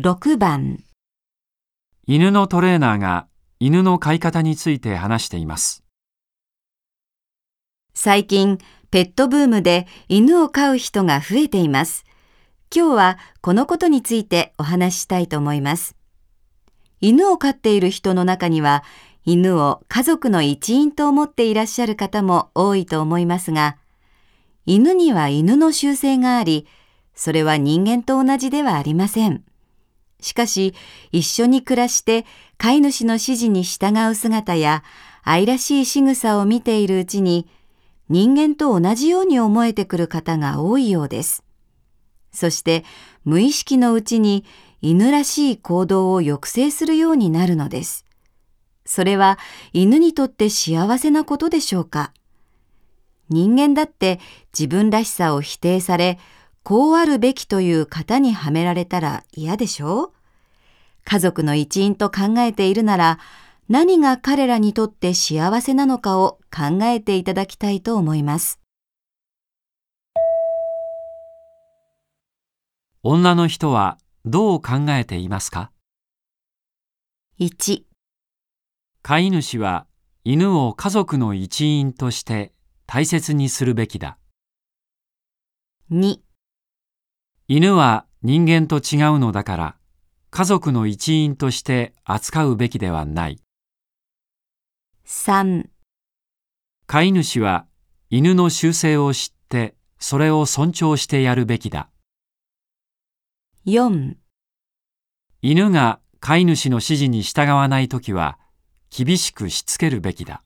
6番犬のトレーナーが犬の飼い方について話しています。最近ペットブームで犬を飼う人が増えています。今日はこのことについてお話ししたいと思います。犬を飼っている人の中には犬を家族の一員と思っていらっしゃる方も多いと思いますが、犬には犬の習性があり、それは人間と同じではありません。しかし、一緒に暮らして飼い主の指示に従う姿や愛らしい仕草を見ているうちに、人間と同じように思えてくる方が多いようです。そして、無意識のうちに犬らしい行動を抑制するようになるのです。それは犬にとって幸せなことでしょうか人間だって自分らしさを否定され、こうあるべきという型にはめられたら嫌でしょう？家族の一員と考えているなら、何が彼らにとって幸せなのかを考えていただきたいと思います。女の人はどう考えていますか？1、飼い主は犬を家族の一員として大切にするべきだ。2、犬は人間と違うのだから家族の一員として扱うべきではない。3、飼い主は犬の習性を知ってそれを尊重してやるべきだ。4、犬が飼い主の指示に従わないときは厳しくしつけるべきだ。